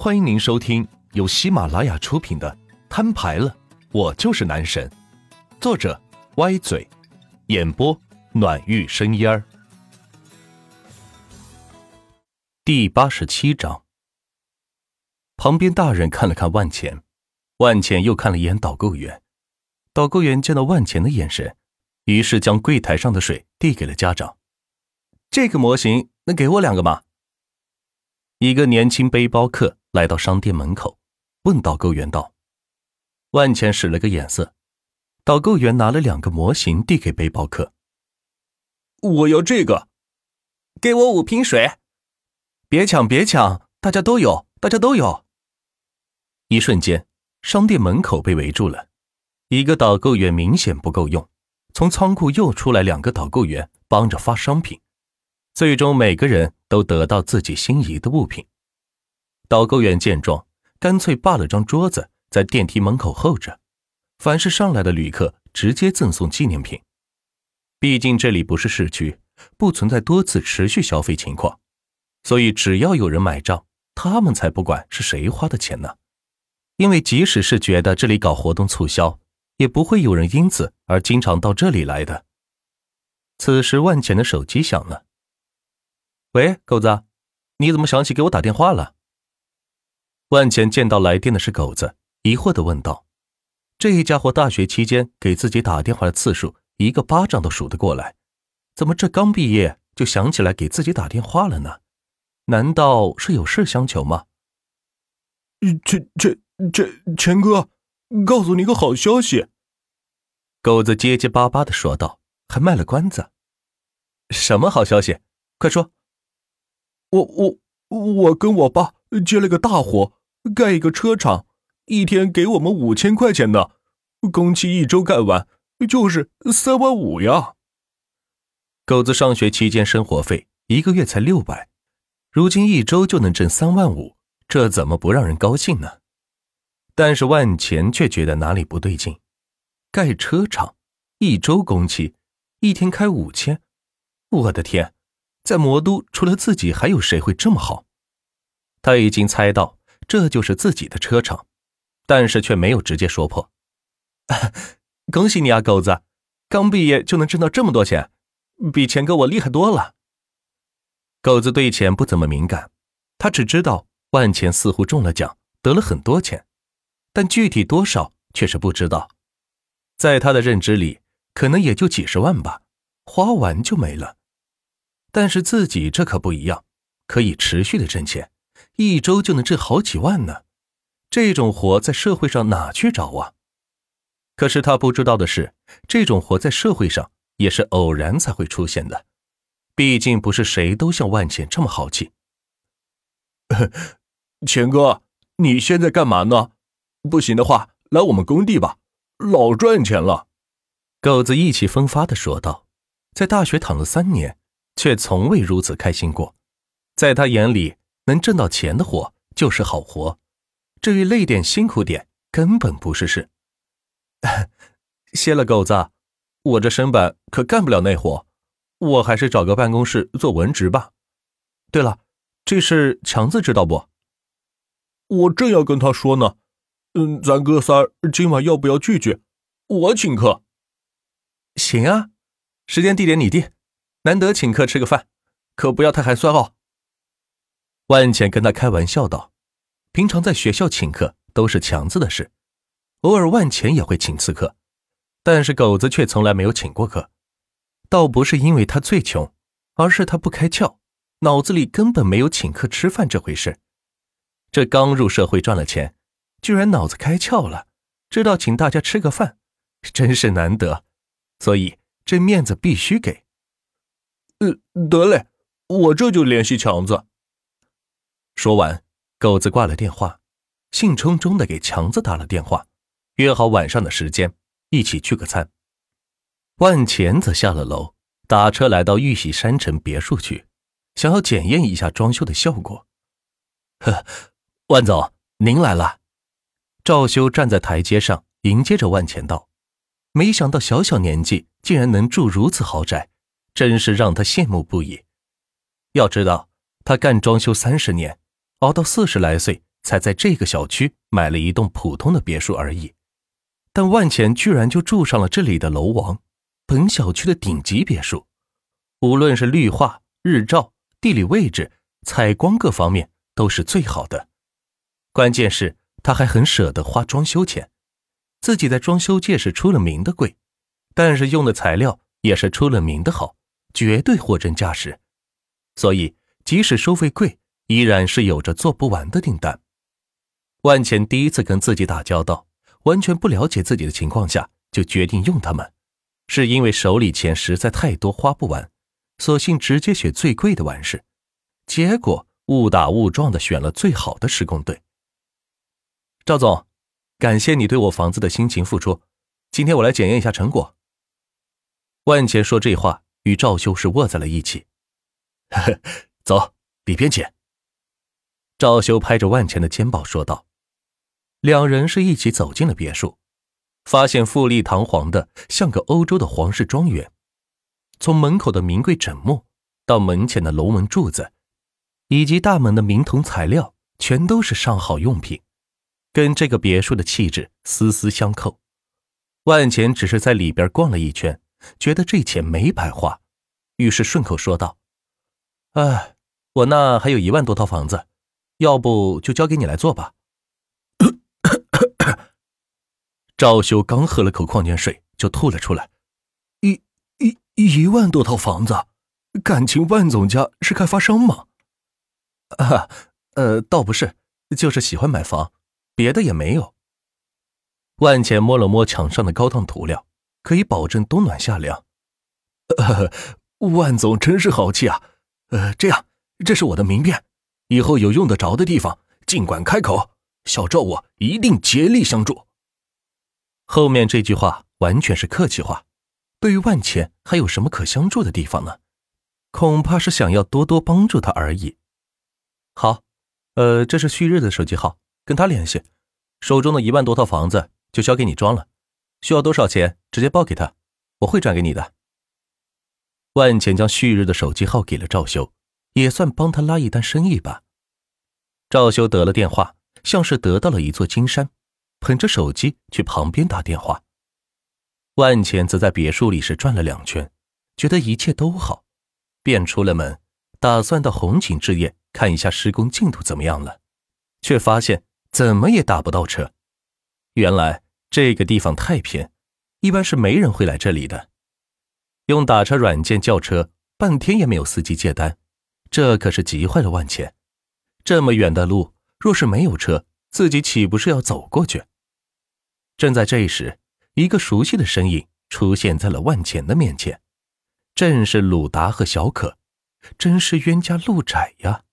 欢迎您收听由喜马拉雅出品的《摊牌了，我就是男神》，作者歪嘴，演播暖玉生烟儿。第八十七章。旁边大人看了看万钱，万钱又看了一眼导购员，导购员见到万钱的眼神，于是将柜台上的水递给了家长。这个模型能给我两个吗？一个年轻背包客。来到商店门口，问导购员道：“万钱使了个眼色，导购员拿了两个模型递给背包客。我要这个，给我五瓶水。别抢，别抢，大家都有，大家都有。”一瞬间，商店门口被围住了。一个导购员明显不够用，从仓库又出来两个导购员帮着发商品，最终每个人都得到自己心仪的物品。导购员见状，干脆霸了张桌子，在电梯门口候着。凡是上来的旅客，直接赠送纪念品。毕竟这里不是市区，不存在多次持续消费情况，所以只要有人买账，他们才不管是谁花的钱呢。因为即使是觉得这里搞活动促销，也不会有人因此而经常到这里来的。此时，万钱的手机响了。喂，狗子，你怎么想起给我打电话了？万钱见到来电的是狗子，疑惑的问道：“这家伙大学期间给自己打电话的次数，一个巴掌都数得过来，怎么这刚毕业就想起来给自己打电话了呢？难道是有事相求吗？”“钱钱钱钱哥，告诉你个好消息。”狗子结结巴巴的说道，还卖了关子。“什么好消息？快说！”“我我我跟我爸接了个大活。”盖一个车厂，一天给我们五千块钱的，工期一周盖完就是三万五呀。狗子上学期间生活费一个月才六百，如今一周就能挣三万五，这怎么不让人高兴呢？但是万钱却觉得哪里不对劲。盖车厂，一周工期，一天开五千，我的天，在魔都除了自己还有谁会这么好？他已经猜到。这就是自己的车程，但是却没有直接说破。恭喜你啊，狗子，刚毕业就能挣到这么多钱，比钱哥我厉害多了。狗子对钱不怎么敏感，他只知道万钱似乎中了奖，得了很多钱，但具体多少却是不知道。在他的认知里，可能也就几十万吧，花完就没了。但是自己这可不一样，可以持续的挣钱。一周就能挣好几万呢，这种活在社会上哪去找啊？可是他不知道的是，这种活在社会上也是偶然才会出现的，毕竟不是谁都像万钱这么豪气。钱哥，你现在干嘛呢？不行的话，来我们工地吧，老赚钱了。狗子意气风发的说道，在大学躺了三年，却从未如此开心过，在他眼里。能挣到钱的活就是好活，至于累点辛苦点根本不是事。谢了，狗子，我这身板可干不了那活，我还是找个办公室做文职吧。对了，这事强子知道不？我正要跟他说呢。嗯，咱哥仨今晚要不要聚聚？我请客。行啊，时间地点你定，难得请客吃个饭，可不要太寒酸哦。万茜跟他开玩笑道：“平常在学校请客都是强子的事，偶尔万钱也会请次客，但是狗子却从来没有请过客。倒不是因为他最穷，而是他不开窍，脑子里根本没有请客吃饭这回事。这刚入社会赚了钱，居然脑子开窍了，知道请大家吃个饭，真是难得。所以这面子必须给。呃，得嘞，我这就联系强子。”说完，狗子挂了电话，兴冲冲的给强子打了电话，约好晚上的时间一起聚个餐。万钱则下了楼，打车来到玉玺山城别墅去，想要检验一下装修的效果。呵，万总，您来了。赵修站在台阶上迎接着万钱道：“没想到小小年纪竟然能住如此豪宅，真是让他羡慕不已。要知道，他干装修三十年。”熬到四十来岁才在这个小区买了一栋普通的别墅而已，但万钱居然就住上了这里的楼王，本小区的顶级别墅，无论是绿化、日照、地理位置、采光各方面都是最好的。关键是他还很舍得花装修钱，自己在装修界是出了名的贵，但是用的材料也是出了名的好，绝对货真价实。所以即使收费贵，依然是有着做不完的订单。万钱第一次跟自己打交道，完全不了解自己的情况下，就决定用他们，是因为手里钱实在太多花不完，索性直接选最贵的完事。结果误打误撞的选了最好的施工队。赵总，感谢你对我房子的辛勤付出，今天我来检验一下成果。万钱说这话与赵修是握在了一起。走，里边请。赵修拍着万钱的肩膀说道。两人是一起走进了别墅，发现富丽堂皇的，像个欧洲的皇室庄园。从门口的名贵枕木，到门前的龙门柱子，以及大门的明铜材料，全都是上好用品，跟这个别墅的气质丝丝相扣。万钱只是在里边逛了一圈，觉得这钱没白花，于是顺口说道：“哎，我那还有一万多套房子，要不就交给你来做吧。”赵修刚喝了口矿泉水，就吐了出来。一一一万多套房子，感情万总家是开发商吗？啊，呃，倒不是，就是喜欢买房，别的也没有。万钱摸了摸墙上的高档涂料，可以保证冬暖夏凉。呃，万总真是豪气啊！呃，这样，这是我的名片，以后有用得着的地方，尽管开口，小赵我一定竭力相助。后面这句话完全是客气话，对于万钱还有什么可相助的地方呢？恐怕是想要多多帮助他而已。好，呃，这是旭日的手机号，跟他联系。手中的一万多套房子就交给你装了，需要多少钱直接报给他，我会转给你的。万钱将旭日的手机号给了赵修，也算帮他拉一单生意吧。赵修得了电话，像是得到了一座金山。捧着手机去旁边打电话，万钱则在别墅里是转了两圈，觉得一切都好，便出了门，打算到红景置业看一下施工进度怎么样了，却发现怎么也打不到车。原来这个地方太偏，一般是没人会来这里的。用打车软件叫车，半天也没有司机接单，这可是急坏了万钱。这么远的路，若是没有车，自己岂不是要走过去？正在这时，一个熟悉的身影出现在了万钱的面前，正是鲁达和小可，真是冤家路窄呀。